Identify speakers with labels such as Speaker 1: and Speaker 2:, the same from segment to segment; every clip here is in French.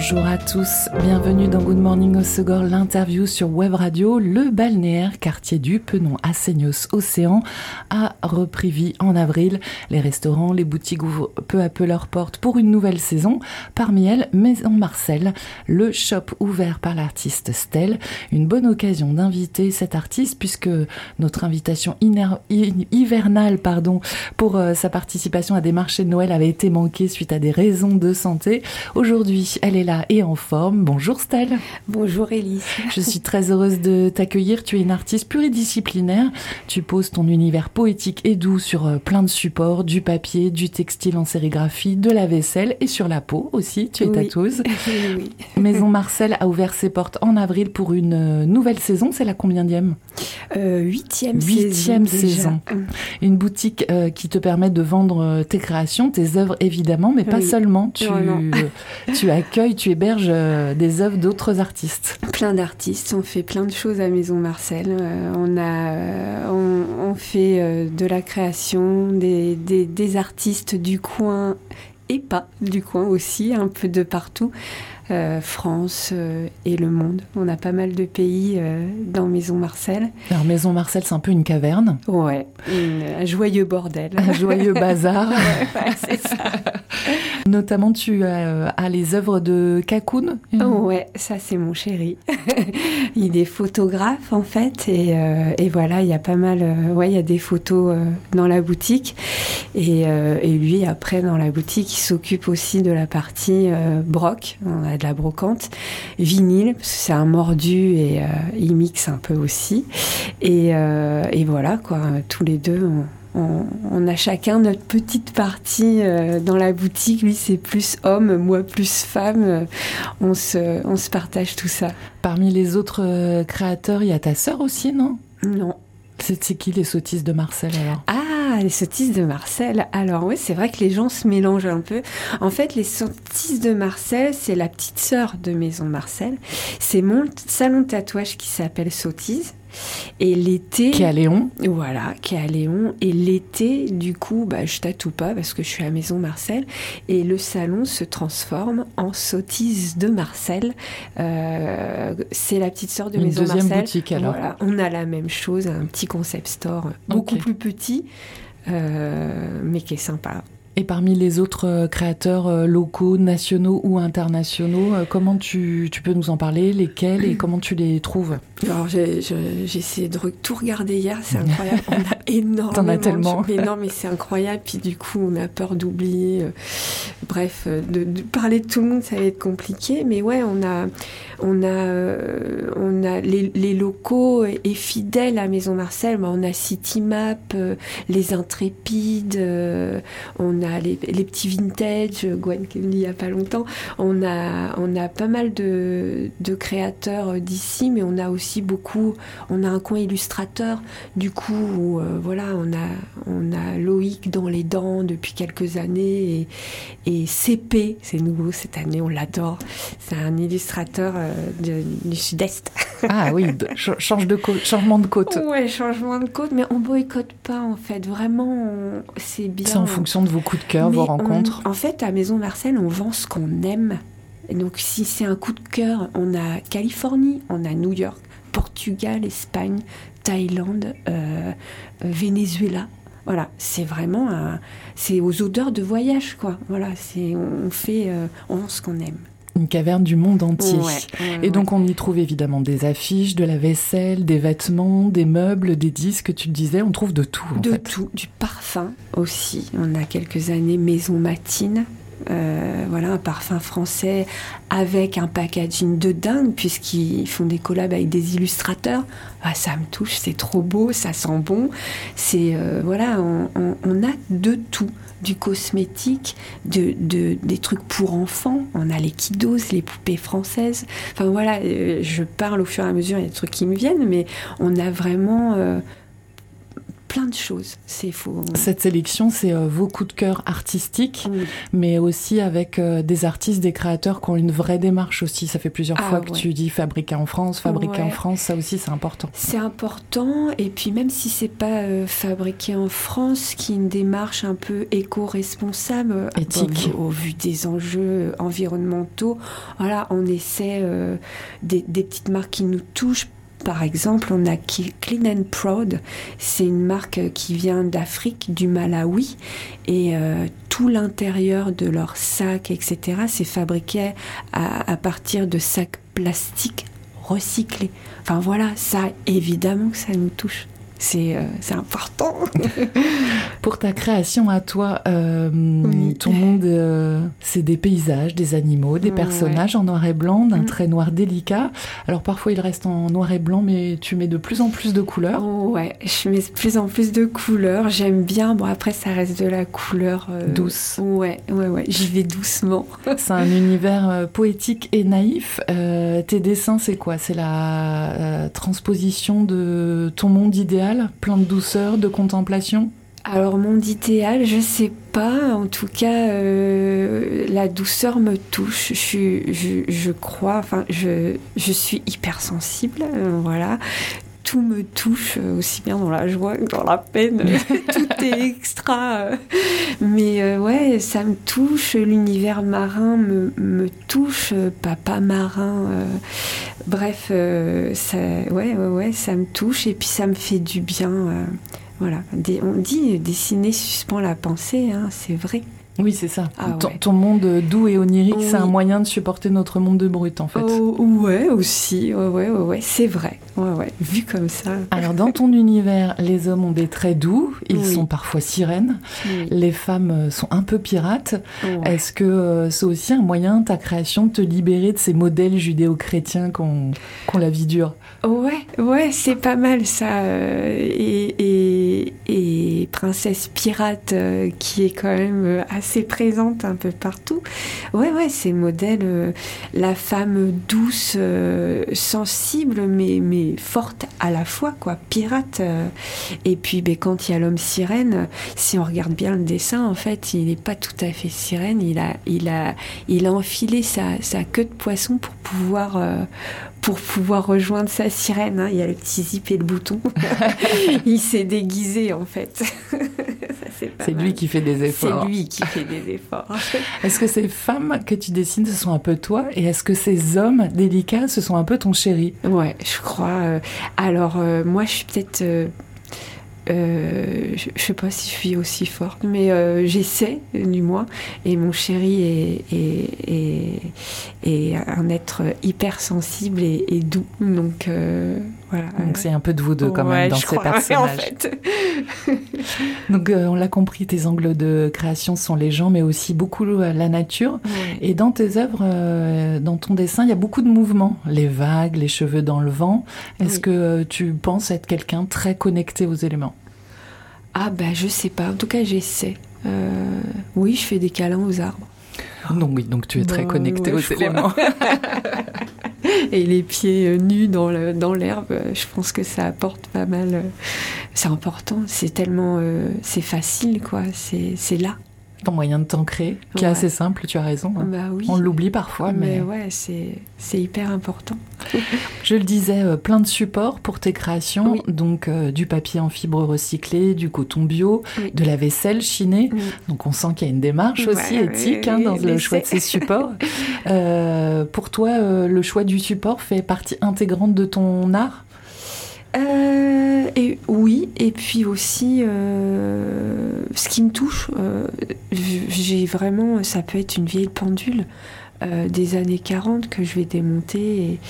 Speaker 1: Bonjour à tous, bienvenue dans Good Morning au Segor, l'interview sur Web Radio. Le balnéaire quartier du Penon à Seignos Océan a repris vie en avril. Les restaurants, les boutiques ouvrent peu à peu leurs portes pour une nouvelle saison. Parmi elles, Maison Marcel, le shop ouvert par l'artiste Stell. Une bonne occasion d'inviter cet artiste puisque notre invitation hivernale pardon, pour euh, sa participation à des marchés de Noël avait été manquée suite à des raisons de santé. Aujourd'hui, elle est là et en forme. Bonjour Stelle.
Speaker 2: Bonjour Elise.
Speaker 1: Je suis très heureuse de t'accueillir. Tu es une artiste pluridisciplinaire. Tu poses ton univers poétique et doux sur euh, plein de supports, du papier, du textile en sérigraphie, de la vaisselle et sur la peau aussi. Tu es tatoueuse.
Speaker 2: oui.
Speaker 1: Maison Marcel a ouvert ses portes en avril pour une euh, nouvelle saison. C'est la combien
Speaker 2: euh, Huitième
Speaker 1: Huitième saison. Une boutique qui te permet de vendre tes créations, tes œuvres évidemment, mais pas seulement. Tu, tu accueilles, tu héberges euh, des œuvres d'autres artistes.
Speaker 2: Plein d'artistes. On fait plein de choses à Maison Marcel. Euh, on a, euh, on, fait de la création, des, des, artistes du coin et pas du coin aussi, un peu de partout. France et le monde. On a pas mal de pays dans Maison Marcel.
Speaker 1: Alors Maison Marcel, c'est un peu une caverne.
Speaker 2: Ouais, un joyeux bordel.
Speaker 1: Un joyeux bazar. ouais, c'est ça. Notamment, tu as, as les œuvres de Kakoun.
Speaker 2: Oh, ouais, ça c'est mon chéri. il est photographe en fait, et, euh, et voilà, il y a pas mal, euh, ouais, il y a des photos euh, dans la boutique, et, et, lui après dans la boutique, il s'occupe aussi de la partie broc, on a de la brocante, vinyle, parce que c'est un mordu et il mixe un peu aussi, et, et voilà quoi, tous les deux. On, on, a chacun notre petite partie euh, dans la boutique. Lui, c'est plus homme, moi, plus femme. Euh, on, se, on se partage tout ça.
Speaker 1: Parmi les autres euh, créateurs, il y a ta sœur aussi, non?
Speaker 2: Non.
Speaker 1: C'est qui les sottises de Marcel alors?
Speaker 2: Ah, les sottises de Marcel. Alors oui, c'est vrai que les gens se mélangent un peu. En fait, les sottises de Marcel, c'est la petite sœur de Maison Marcel. C'est mon salon de tatouage qui s'appelle Sottise. Et l'été.
Speaker 1: Qui est à Léon.
Speaker 2: Voilà, qui est à Léon. Et l'été, du coup, bah, je tatoue pas parce que je suis à Maison Marcel. Et le salon se transforme en sottise de Marcel. Euh, c'est la petite sœur de
Speaker 1: Une
Speaker 2: Maison
Speaker 1: deuxième
Speaker 2: Marcel.
Speaker 1: boutique alors.
Speaker 2: Voilà, on a la même chose, un petit concept store beaucoup plus petit, mais qui est sympa.
Speaker 1: Et parmi les autres euh, créateurs euh, locaux, nationaux ou internationaux, euh, comment tu, tu peux nous en parler? Lesquels et comment tu les trouves?
Speaker 2: Alors j'ai essayé de tout regarder hier, c'est incroyable. On a énormément.
Speaker 1: T'en as tellement.
Speaker 2: Mais non, mais c'est incroyable. Puis du coup, on a peur d'oublier. Bref, de, parler de tout le monde, ça va être compliqué. Mais ouais, on a, on a, on a les, les, locaux et fidèles à Maison Marcel. on a Citymap, les Intrépides, on a les, petits vintage, Gwen venue il n'y a pas longtemps. On a, on a pas mal de, créateurs d'ici, mais on a aussi beaucoup, on a un coin illustrateur, du coup, où, euh, voilà, on a, on a Loïc dans les dents depuis quelques années et, CP, c'est nouveau cette année, on l'adore. C'est un illustrateur euh, du sud-est.
Speaker 1: Ah oui, change de changement de côte.
Speaker 2: Ouais, changement de côte, mais on boycotte pas en fait. Vraiment, c'est bien.
Speaker 1: C'est en fonction de vos coups de cœur, vos rencontres.
Speaker 2: en fait, à Maison Marcel, on vend ce qu'on aime. donc, si c'est un coup de cœur, on a Californie, on a New York, Portugal, Espagne, Thaïlande, euh, Venezuela. Voilà, c'est vraiment c'est aux odeurs de voyage, quoi. Voilà, c'est on fait, euh, on vend ce qu'on aime
Speaker 1: une caverne du monde entier. et donc on y trouve évidemment des affiches, de la vaisselle, des vêtements, des meubles, des disques, tu le disais, on trouve de tout.
Speaker 2: de tout, du parfum aussi. On a quelques années Maison Matine. Euh, voilà, un parfum français avec un packaging de dingue, puisqu'ils font des collabs avec des illustrateurs. Ah, ça me touche, c'est trop beau, ça sent bon. C'est euh, voilà, on, a de tout du cosmétique, de, des trucs pour enfants. On a les kiddos, les poupées françaises. Enfin voilà, euh, je parle au fur et à mesure, il y a des trucs qui me viennent, mais on a vraiment plein de choses. C'est faux.
Speaker 1: Cette sélection, c'est vos coups de cœur artistiques, mais aussi avec des artistes, des créateurs qui ont une vraie démarche aussi. Ça fait plusieurs ah fois que tu dis fabriqué en France, fabriqué en France. Ça aussi, c'est important.
Speaker 2: C'est important. Et puis même si c'est pas fabriqué en France, qui est une démarche un peu éco-responsable,
Speaker 1: éthique,
Speaker 2: au, vu des enjeux environnementaux, voilà, on essaie des, des petites marques qui nous touchent par exemple, on a Clean and Proud. C'est une marque qui vient d'Afrique, du Malawi. Et euh, tout l'intérieur de leurs sacs, etc., c'est fabriqué à, à, partir de sacs plastiques recyclés. Enfin voilà, ça, évidemment que ça nous touche. Euh, c'est important.
Speaker 1: Pour ta création à toi, euh, ton monde, euh, c'est des paysages, des animaux, des personnages en noir et blanc, d'un mm. trait noir délicat. Alors parfois il reste en noir et blanc, mais tu mets de plus en plus de couleurs.
Speaker 2: ouais, je mets de plus en plus de couleurs. J'aime bien. Bon après ça reste de la couleur
Speaker 1: douce.
Speaker 2: Ouais, ouais, ouais. J'y vais doucement.
Speaker 1: c'est un univers poétique et naïf. tes dessins, c'est quoi? C'est la transposition de ton monde idéal plein de douceur, de contemplation
Speaker 2: alors mon idéal, je sais pas. En tout cas, euh, la douceur me touche. Je, je, crois. Enfin, je, je suis hypersensible. Euh, voilà tout me touche, euh, aussi bien dans la joie que dans la peine. tout est extra. Mais ouais, ça me touche. L'univers marin me, me, touche. Papa marin. bref, ça, ouais, ouais, ouais, ça me touche. Et puis ça me fait du bien. voilà. on dit dessiner suspend la pensée, hein, c'est vrai.
Speaker 1: Oui, c'est ça. Ah ton, monde doux et onirique, c'est un moyen de supporter notre monde de brut, en fait.
Speaker 2: Oh, ouais, aussi. Ouais, ouais, ouais, c'est vrai. Ouais, ouais. Vu comme ça.
Speaker 1: Alors, dans ton univers, les hommes ont des traits doux. Ils sont parfois sirènes. Les femmes euh, sont un peu pirates. Est-ce que euh, c'est aussi un moyen, ta création, de te libérer de ces modèles judéo-chrétiens qu'on qu la vie dure?
Speaker 2: Ouais, ouais, c'est pas mal ça. Euh, et, et, Princesse Pirate, qui est quand même assez c'est présente un peu partout. Ouais, ouais, c'est modèle, euh, la femme douce, euh, sensible, mais, mais forte à la fois, quoi, pirate. Euh. Et puis, ben, quand il y a l'homme sirène, si on regarde bien le dessin, en fait, il n'est pas tout à fait sirène. Il a, il a, il a enfilé sa, sa queue de poisson pour pouvoir, pour pouvoir rejoindre sa sirène. Hein. Il y a le petit zip et le bouton. il s'est déguisé, en fait.
Speaker 1: c'est lui qui fait des efforts.
Speaker 2: C'est lui qui fait des efforts.
Speaker 1: est-ce que ces femmes que tu dessines, ce sont un peu toi? Et est-ce que ces hommes délicats, ce sont un peu ton chéri?
Speaker 2: Ouais, je crois. Euh, alors, euh, moi, je suis peut-être euh, je, ne sais pas si je suis aussi forte, mais euh, j'essaie du moins. Et mon chéri est, un être hyper sensible et, doux. Donc euh, voilà.
Speaker 1: Donc c'est un peu de vous deux quand même dans ces personnages.
Speaker 2: En fait.
Speaker 1: Donc on l'a compris, tes angles de création sont les gens, mais aussi beaucoup la nature. Et dans tes œuvres, dans ton dessin, il y a beaucoup de mouvements, les vagues, les cheveux dans le vent. Est-ce que tu penses être quelqu'un très connecté aux éléments?
Speaker 2: Ah ben je sais pas, en tout cas j'essaie. Euh, oui, je fais des câlins aux arbres.
Speaker 1: Donc oui, donc tu es très bah, connecté aux éléments.
Speaker 2: Et les pieds euh, nus dans l'herbe, dans je pense que ça apporte pas mal. Euh, c'est important, c'est tellement, c'est facile quoi, c'est là
Speaker 1: ton moyen de t'ancrer, qui est assez simple, tu as raison. Hein.
Speaker 2: Bah
Speaker 1: On l'oublie parfois, mais...
Speaker 2: mais ouais, c'est hyper important.
Speaker 1: Je le disais, euh, plein de supports pour tes créations, donc euh, du papier en fibre recyclée, du coton bio, de la vaisselle chinée. Donc on sent qu'il y a une démarche aussi éthique hein, dans le choix de ces supports. Euh, pour toi, le choix du support fait partie intégrante de ton art?
Speaker 2: Et oui, et puis aussi, euh, ce qui me touche, euh, j'ai vraiment, ça peut être une vieille pendule des années 40 que je vais démonter,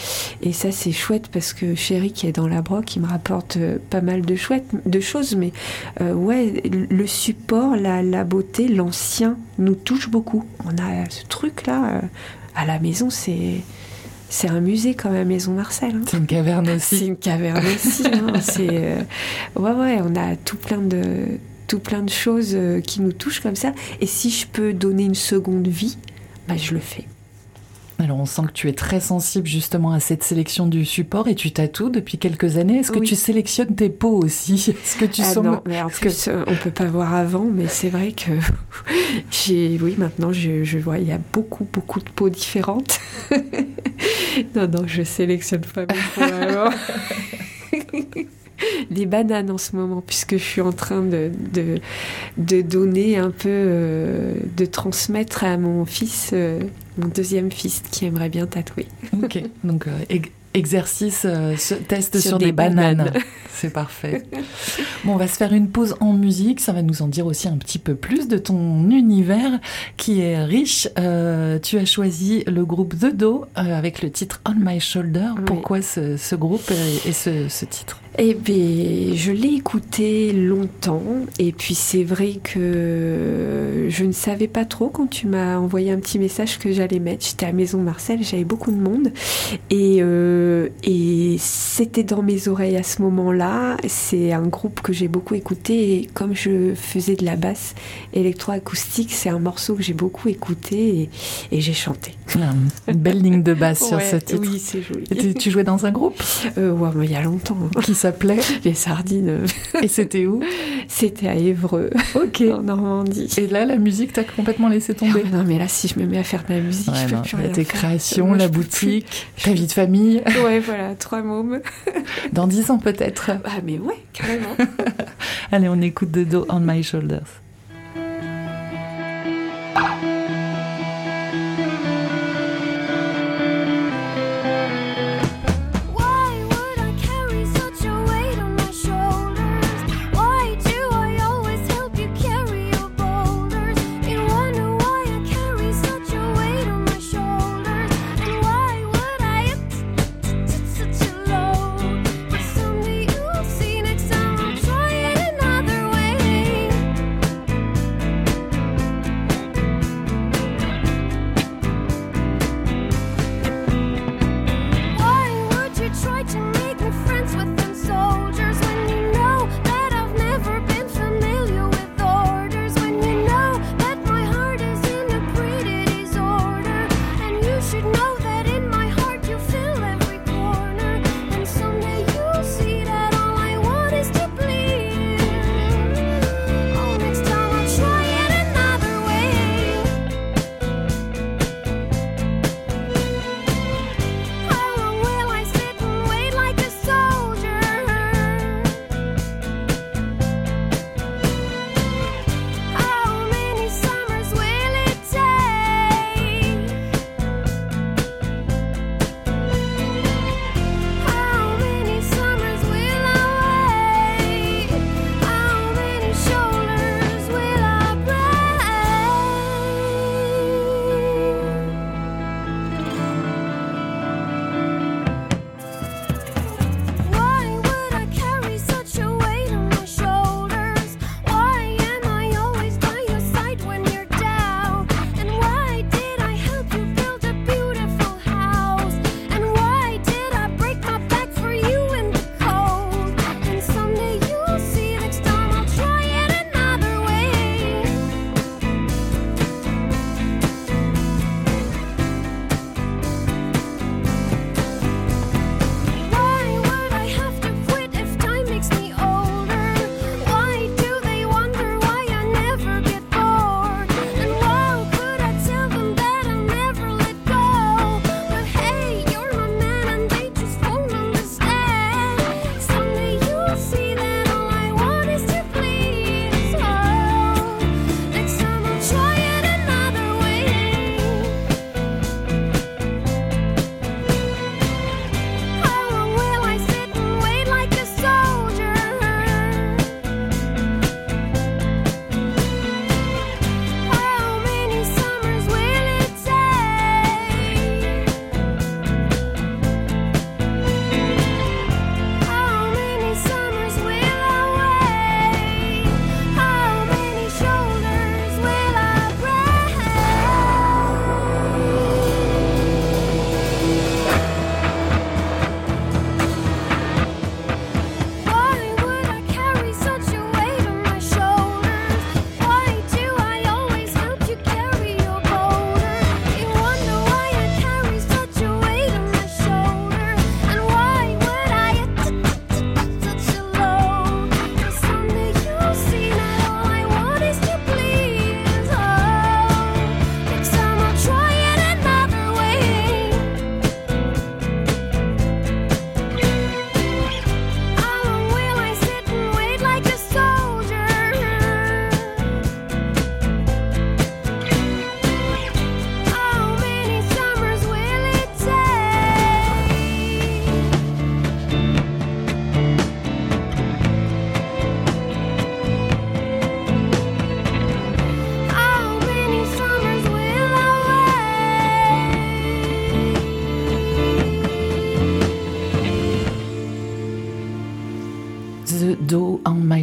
Speaker 2: et, ça c'est chouette parce que Chéri qui est dans la broc, il me rapporte pas mal de chouettes, de choses, mais ouais, le support, la, la beauté, l'ancien nous touche beaucoup. On a ce truc là à la maison, c'est c'est un musée comme la Maison Marcel. Hein.
Speaker 1: C'est une caverne aussi.
Speaker 2: C'est une caverne aussi. Hein. Euh, ouais ouais, on a tout plein de tout plein de choses euh, qui nous touchent comme ça. Et si je peux donner une seconde vie, bah, je le fais.
Speaker 1: Alors on sent que tu es très sensible justement à cette sélection du support et tu tatoues depuis quelques années. Est-ce que tu sélectionnes tes peaux aussi? Est-ce que tu
Speaker 2: ah
Speaker 1: sens
Speaker 2: non, mais en plus, que... on peut pas voir avant, mais c'est vrai que j'ai, oui, maintenant je, je, vois, il y a beaucoup, beaucoup de peaux différentes. non, non, je sélectionne pas mes peaux des bananes en ce moment, puisque je suis en train de, de, de donner un peu, euh, de transmettre à mon fils, euh, mon deuxième fils, qui aimerait bien tatouer.
Speaker 1: Ok, donc euh, exercice, test sur, des, bananes. C'est parfait. Bon, on va se faire une pause en musique. Ça va nous en dire aussi un petit peu plus de ton univers qui est riche. tu as choisi le groupe The Do avec le titre On My Shoulder. Pourquoi ce, groupe et, ce, ce titre?
Speaker 2: Eh bien, je l'ai écouté longtemps et puis c'est vrai que je ne savais pas trop quand tu m'as envoyé un petit message que j'allais mettre. J'étais à Maison Marcel, j'avais beaucoup de monde et, euh, et c'était dans mes oreilles à ce moment-là. C'est un groupe que j'ai beaucoup écouté et comme je faisais de la basse électroacoustique, c'est un morceau que j'ai beaucoup écouté et, j'ai chanté.
Speaker 1: Une belle ligne de basse sur ce titre.
Speaker 2: Oui, c'est joli.
Speaker 1: Tu, tu, jouais dans un groupe?
Speaker 2: Euh, Ouais, mais il y a longtemps.
Speaker 1: Hein. Qui s'appelait
Speaker 2: Les Sardines.
Speaker 1: Et c'était où
Speaker 2: C'était à Évreux,
Speaker 1: ok,
Speaker 2: en Normandie.
Speaker 1: Et là, la musique, t'as complètement laissé tomber.
Speaker 2: non, mais là, si je me mets à faire de la musique, je peux plus rien
Speaker 1: Tes créations, la boutique, ta vie de famille.
Speaker 2: Ouais, voilà, trois mômes.
Speaker 1: Dans dix ans peut-être.
Speaker 2: Ah, mais ouais, carrément.
Speaker 1: Allez, on écoute de dos on my shoulders.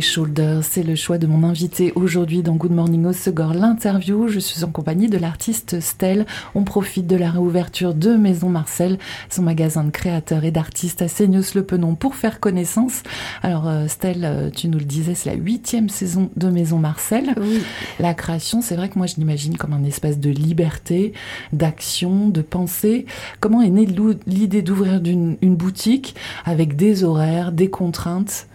Speaker 1: Shoulders, c'est le choix de mon invité aujourd'hui dans Good Morning Osegor, l'interview. Je suis en compagnie de l'artiste Stell. On profite de la réouverture de Maison Marcel, son magasin de créateurs et d'artistes à Seignos-le-Penon pour faire connaissance. Alors euh, Stell, euh, tu nous le disais, c'est la huitième saison de Maison Marcel.
Speaker 2: Oui.
Speaker 1: La création, c'est vrai que moi je l'imagine comme un espace de liberté, d'action, de pensée. Comment est née l'idée d'ouvrir une boutique avec des horaires, des contraintes?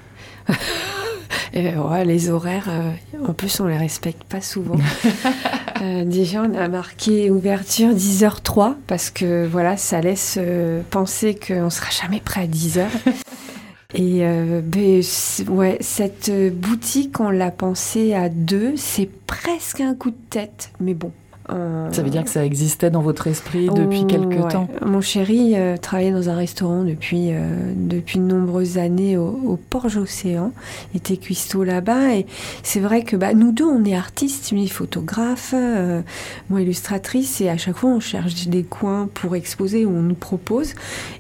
Speaker 2: ouais, les horaires, euh, en plus, on les respecte pas souvent. euh, déjà, on a marqué ouverture 10h03 parce que voilà, ça laisse euh, penser qu'on sera jamais prêt à 10h. Et ben, ouais, cette boutique, on l'a pensée à deux. C'est presque un coup de tête, mais bon,
Speaker 1: euh, ça veut dire que ça existait dans votre esprit depuis quelque temps
Speaker 2: Mon chéri euh, travaillait dans un restaurant depuis, euh, depuis de nombreuses années au, au Porge Océan. Il était cuistot là-bas. Et c'est vrai que bah, nous deux, on est artistes, lui photographe, moi illustratrice. Et à chaque fois, on cherche des coins pour exposer où on nous propose.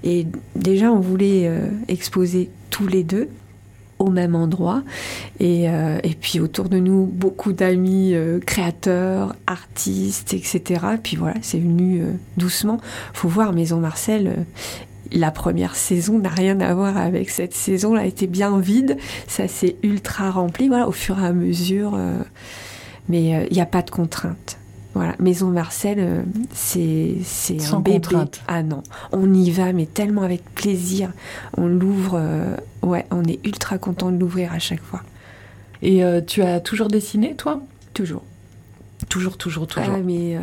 Speaker 2: Et déjà, on voulait exposer tous les deux au même endroit. Et, euh, et puis autour de nous, beaucoup d'amis euh, créateurs, artistes, etc. Puis voilà, c'est venu euh, doucement. faut voir, Maison Marcel, la première saison n'a rien à voir avec cette saison. A été bien vide. Ça s'est ultra rempli, voilà, au fur et à mesure. mais il n'y a pas de contraintes. Voilà, Maison Marcel, euh, c'est c'est un bébé.
Speaker 1: Contrainte.
Speaker 2: Ah non, on y va, mais tellement avec plaisir. On l'ouvre, euh, ouais, on est ultra content de l'ouvrir à chaque fois.
Speaker 1: Et euh, tu as toujours dessiné, toi?
Speaker 2: Toujours.
Speaker 1: Toujours, toujours, toujours.
Speaker 2: Ah, mais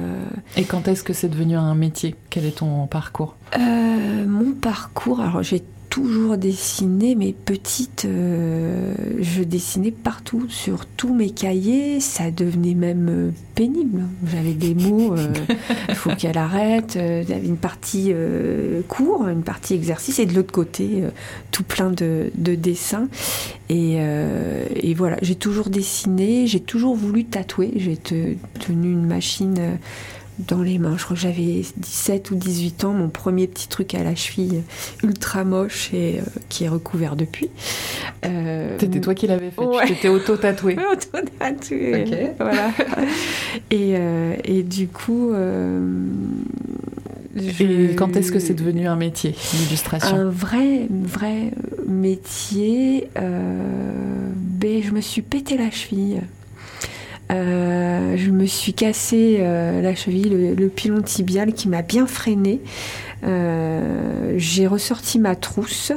Speaker 1: Et quand est-ce que c'est devenu un métier? Quel est ton parcours?
Speaker 2: Mon parcours, alors j'ai toujours dessiné, mais petite, euh, je dessinais partout, sur tous mes cahiers. Ça devenait même euh, pénible. J'avais des mots, il euh, faut qu'elle arrête. Avait une partie cours, une partie exercice, et de l'autre côté, tout plein de, dessins. Et, et voilà, j'ai toujours dessiné, j'ai toujours voulu tatouer. J'ai tenu une machine dans les mains. Je crois que j'avais 17 ou 18 ans, mon premier petit truc à la cheville ultra moche et euh, qui est recouvert depuis.
Speaker 1: Euh, C'était toi qui l'avais fait,
Speaker 2: ouais.
Speaker 1: tu t'étais auto-tatoué.
Speaker 2: auto-tatoué,
Speaker 1: okay.
Speaker 2: voilà. et, euh, et, du coup...
Speaker 1: Je... Et quand est-ce que c'est devenu un métier, l'illustration?
Speaker 2: Un vrai, vrai métier. ben, je me suis pété la cheville. Euh, je me suis cassé euh, la cheville, le, le, pilon tibial qui m'a bien freiné. Euh, j'ai ressorti ma trousse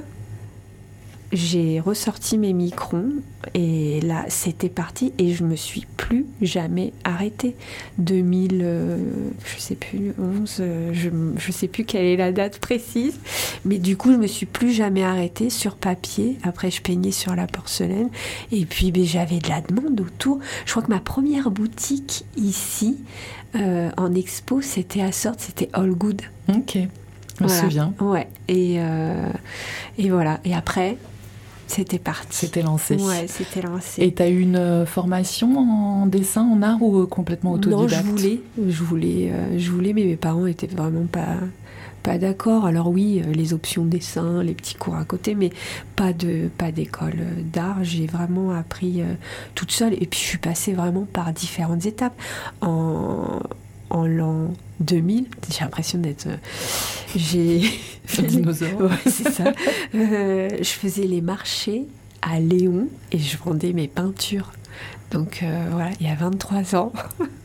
Speaker 2: j'ai ressorti mes microns et là c'était parti et je me suis plus jamais arrêtée. 2000, euh, je sais plus, 11, euh, je, je sais plus quelle est la date précise, mais du coup je me suis plus jamais arrêtée sur papier. Après je peignais sur la porcelaine et puis ben, j'avais de la demande autour. Je crois que ma première boutique ici euh, en expo c'était à sorte, c'était All Good.
Speaker 1: Ok. Je me
Speaker 2: voilà.
Speaker 1: souviens.
Speaker 2: Ouais. Et, euh, et voilà. Et après, c'était parti.
Speaker 1: C'était lancé.
Speaker 2: Ouais, c'était lancé.
Speaker 1: Et tu as eu une euh, formation en dessin, en art ou complètement autodidacte
Speaker 2: Non, je voulais, je voulais, euh, je voulais, mais mes parents étaient vraiment pas pas d'accord. Alors oui, euh, les options dessin, les petits cours à côté, mais pas de pas d'école d'art. J'ai vraiment appris euh, toute seule et puis je suis passée vraiment par différentes étapes. En en l'an 2000, j'ai l'impression d'être. Euh, j'ai.
Speaker 1: Un dinosaure.
Speaker 2: ouais, c'est ça. Euh, je faisais les marchés à Léon et je vendais mes peintures. Donc euh, voilà, il y a 23 ans.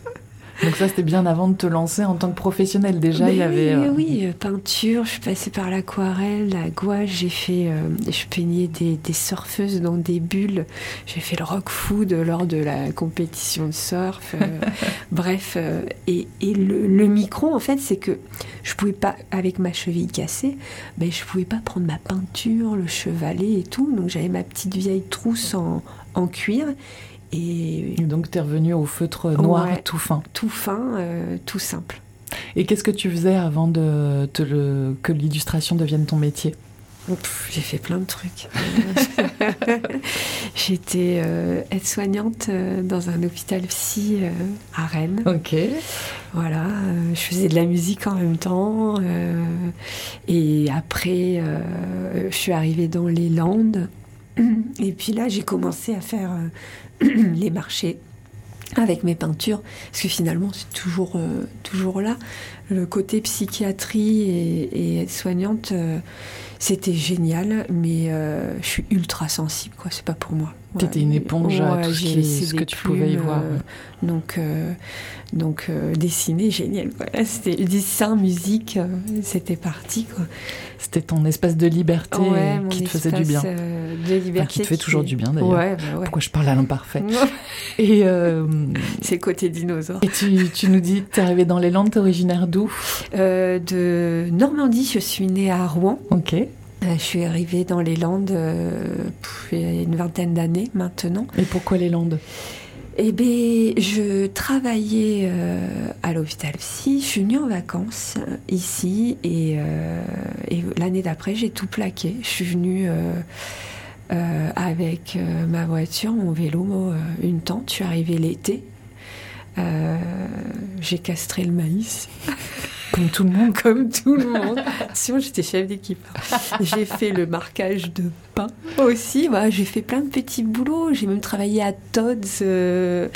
Speaker 1: Donc ça, c'était bien avant de te lancer en tant que professionnel. Déjà,
Speaker 2: Mais
Speaker 1: il y avait...
Speaker 2: Oui,
Speaker 1: euh,
Speaker 2: oui, euh, peinture, je suis passée par l'aquarelle, la gouache, j'ai fait... euh, je peignais des, des surfeuses dans des bulles. J'ai fait le rock food lors de la compétition de surf. euh, bref, euh, et, et le, le micro, en fait, c'est que je pouvais pas, avec ma cheville cassée, ben, je pouvais pas prendre ma peinture, le chevalet et tout. Donc j'avais ma petite vieille trousse en, en cuir. Et
Speaker 1: Et donc, tu es revenu au feutre noir
Speaker 2: Ouais.
Speaker 1: tout fin.
Speaker 2: tout fin, euh, tout simple.
Speaker 1: Et qu'est-ce que tu faisais avant de te le... que l'illustration devienne ton métier?
Speaker 2: J'ai fait plein de trucs. J'étais euh, aide-soignante euh, dans un hôpital psy euh, à Rennes.
Speaker 1: Ok.
Speaker 2: Voilà, euh, je faisais de la musique en même temps. euh, et après, euh, je suis arrivée dans les Landes. Et puis là, j'ai commencé à faire les marchés avec mes peintures, parce que finalement, c'est toujours, toujours là. Le côté psychiatrie et, soignante c'était génial, mais euh, je suis ultra sensible, quoi. C'est pas pour moi.
Speaker 1: Tu étais une éponge à tout ce, que tu pouvais y voir. Euh,
Speaker 2: donc, euh, donc dessiner, génial. Voilà, c'était dessin, musique, c'était parti.
Speaker 1: C'était ton espace de liberté qui te faisait du bien.
Speaker 2: de liberté.
Speaker 1: qui te fait toujours du bien, d'ailleurs. Ouais, bah Pourquoi je parle à l'imparfait Et
Speaker 2: c'est côté dinosaure.
Speaker 1: Et tu, tu nous dis, tu es arrivée dans les Landes, t'es originaire d'où?
Speaker 2: De Normandie, je suis née à Rouen.
Speaker 1: Ok.
Speaker 2: Euh, je suis arrivée dans les Landes euh, il y a une vingtaine d'années maintenant.
Speaker 1: Et pourquoi les Landes?
Speaker 2: Eh bien, je travaillais euh, à l'hôpital psy. Je suis venue en vacances ici et, l'année d'après, j'ai tout plaqué. Je suis venue avec ma voiture, mon vélo, une tente. Je suis arrivée l'été. j'ai castré le maïs.
Speaker 1: Comme tout le monde.
Speaker 2: Comme tout le monde. Sinon, j'étais chef d'équipe. J'ai fait le marquage de pain aussi. Voilà, j'ai fait plein de petits boulots. J'ai même travaillé à Todd's euh,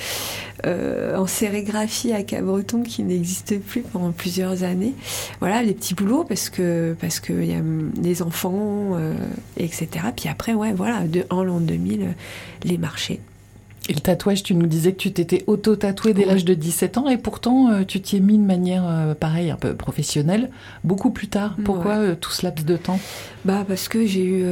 Speaker 2: euh, en sérigraphie à Cabreton qui n'existe plus pendant plusieurs années. Voilà, les petits boulots parce que parce qu'il y a des enfants, euh, etc. Puis après, ouais, voilà, de, en l'an 2000, les marchés.
Speaker 1: Et le tatouage, tu nous disais que tu t'étais auto-tatoué dès l'âge de 17 ans et pourtant euh, tu t'y es mis de manière, euh, pareil, un peu professionnelle, beaucoup plus tard. Pourquoi euh, tout ce laps de temps?
Speaker 2: Bah parce que j'ai eu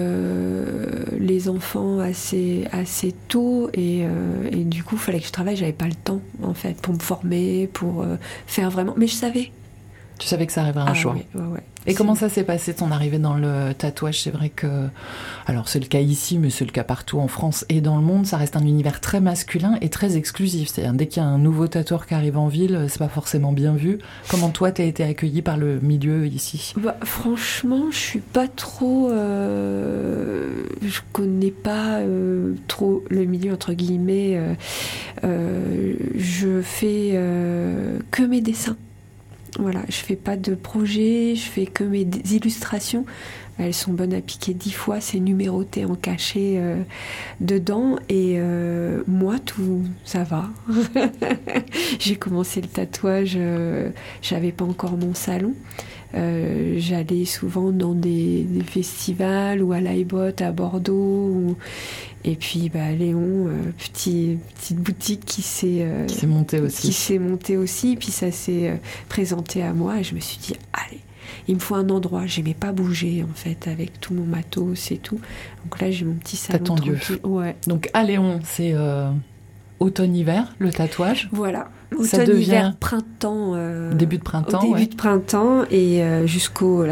Speaker 2: les enfants assez, assez tôt et, et, du coup, il fallait que je travaille. J'avais pas le temps en fait pour me former, pour faire vraiment. Mais je savais.
Speaker 1: Tu savais que ça arriverait un
Speaker 2: ah,
Speaker 1: jour.
Speaker 2: Oui, ouais, ouais.
Speaker 1: Et comment ça s'est passé ton arrivée dans le tatouage? C'est vrai que, alors c'est le cas ici, mais c'est le cas partout en France et dans le monde, ça reste un univers très masculin et très exclusif. C'est-à-dire dès qu'il y a un nouveau tatoueur qui arrive en ville, c'est pas forcément bien vu. Comment toi t'as été accueilli par le milieu ici?
Speaker 2: Bah, Franchement, je suis pas trop, euh, je connais pas euh, trop le milieu entre guillemets. Euh, euh je fais euh, que mes dessins. Voilà, je fais pas de projet, je fais que mes illustrations. Elles sont bonnes à piquer dix fois, c'est numéroté en cachet euh, dedans. Et euh, moi, tout ça va. J'ai commencé le tatouage, euh, j'avais pas encore mon salon. J'allais souvent dans des, festivals ou à l'Aibot à Bordeaux. Et puis bah, Léon, petit, petite boutique qui s'est
Speaker 1: montée aussi.
Speaker 2: Qui s'est montée aussi. Puis ça s'est présenté à moi et je me suis dit, allez il me faut un endroit. J'aimais pas bouger en fait avec tout mon matos et tout. Donc là j'ai mon petit salon.
Speaker 1: T'as ton.
Speaker 2: Ouais.
Speaker 1: Donc à Léon, c'est euh, automne-hiver le tatouage.
Speaker 2: Voilà. Automne, hiver, printemps. Euh,
Speaker 1: début de printemps.
Speaker 2: début de printemps et euh, jusqu'au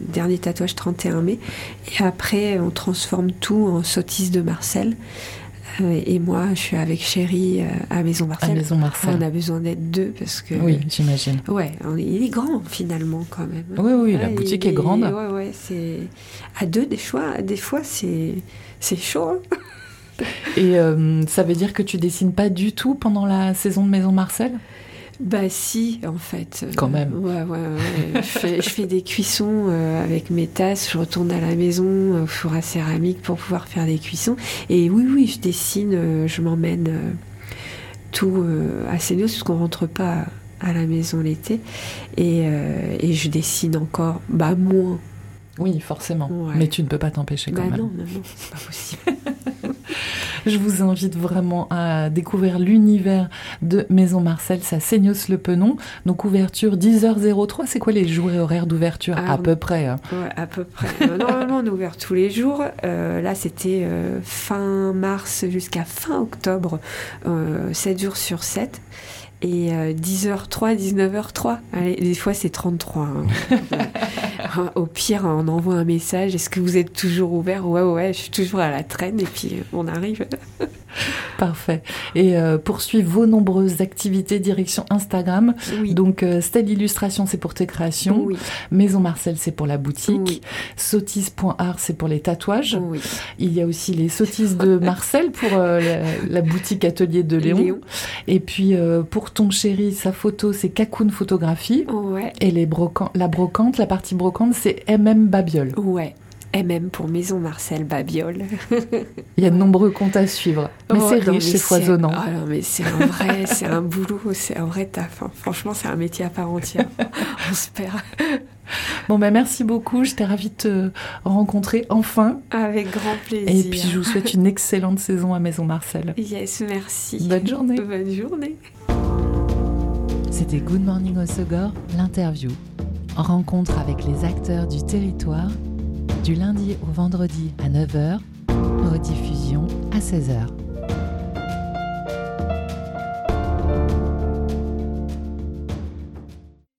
Speaker 2: dernier tatouage 31 mai. Et après on transforme tout en sottise de Marcel. Euh, et moi, je suis avec Chéri euh, à Maison Marcel.
Speaker 1: À Maison Marcel.
Speaker 2: On a besoin d'être deux parce que.
Speaker 1: Oui, j'imagine.
Speaker 2: Ouais, il est grand finalement quand même.
Speaker 1: Oui, oui, la boutique est, grande.
Speaker 2: Ouais, ouais, c'est à deux des fois. Des fois, c'est c'est chaud. Hein.
Speaker 1: et euh, ça veut dire que tu dessines pas du tout pendant la saison de Maison Marcel?
Speaker 2: Bah si, en fait.
Speaker 1: Quand même.
Speaker 2: Ouais, ouais, je, fais, des cuissons euh, avec mes tasses, je retourne à la maison au four à céramique pour pouvoir faire des cuissons. Et oui, oui, je dessine, euh, je m'emmène euh, tout assez mieux parce qu'on rentre pas à la maison l'été. Et, et, je dessine encore, bah moins.
Speaker 1: Oui, forcément. Mais tu ne peux pas t'empêcher quand
Speaker 2: bah
Speaker 1: même.
Speaker 2: Non, non, non, c'est pas possible.
Speaker 1: Je vous invite vraiment à découvrir l'univers de Maison Marcel, ça Seignos le Penon. Donc ouverture 10h03, c'est quoi les jours et horaires d'ouverture
Speaker 2: ah,
Speaker 1: À peu près. Hein?
Speaker 2: Ouais, à peu près. Euh, normalement, on est ouvert tous les jours. Euh, là, c'était euh, fin mars jusqu'à fin octobre, 7 jours sur 7 et 10h03, 19h03. Allez, des fois, c'est 33. Hein. Au pire, on envoie un message. Est-ce que vous êtes toujours ouvert? Ouais, ouais, je suis toujours à la traîne et puis on arrive.
Speaker 1: Parfait. Et euh, poursuivre vos nombreuses activités direction Instagram. Donc, euh, Illustration, c'est pour tes créations. Maison Marcel, c'est pour la boutique. Sotis.art, c'est pour les tatouages. Il y a aussi les Sotis de Marcel pour euh, la, boutique atelier de Léon. Et puis, euh, pour ton chéri, sa photo, c'est Kakoun Photographie. Et les la brocante, la partie brocante, c'est MM Babiol.
Speaker 2: Ouais. MM pour Maison Marcel Babiole.
Speaker 1: Il y a de nombreux comptes à suivre. Mais
Speaker 2: Oh,
Speaker 1: c'est riche, c'est foisonnant.
Speaker 2: Ah non, mais c'est un vrai, c'est un boulot, c'est un vrai taf. hein. Franchement, c'est un métier à part entière. On se perd.
Speaker 1: Bon, ben merci beaucoup. J'étais ravie de te rencontrer enfin.
Speaker 2: Avec grand plaisir.
Speaker 1: Et puis, je vous souhaite une excellente saison à Maison Marcel.
Speaker 2: Yes, merci.
Speaker 1: Bonne journée.
Speaker 2: Bonne journée.
Speaker 1: C'était Good Morning au Segor, l'interview. Rencontre avec les acteurs du territoire, du lundi au vendredi à 9h, rediffusion à 16h.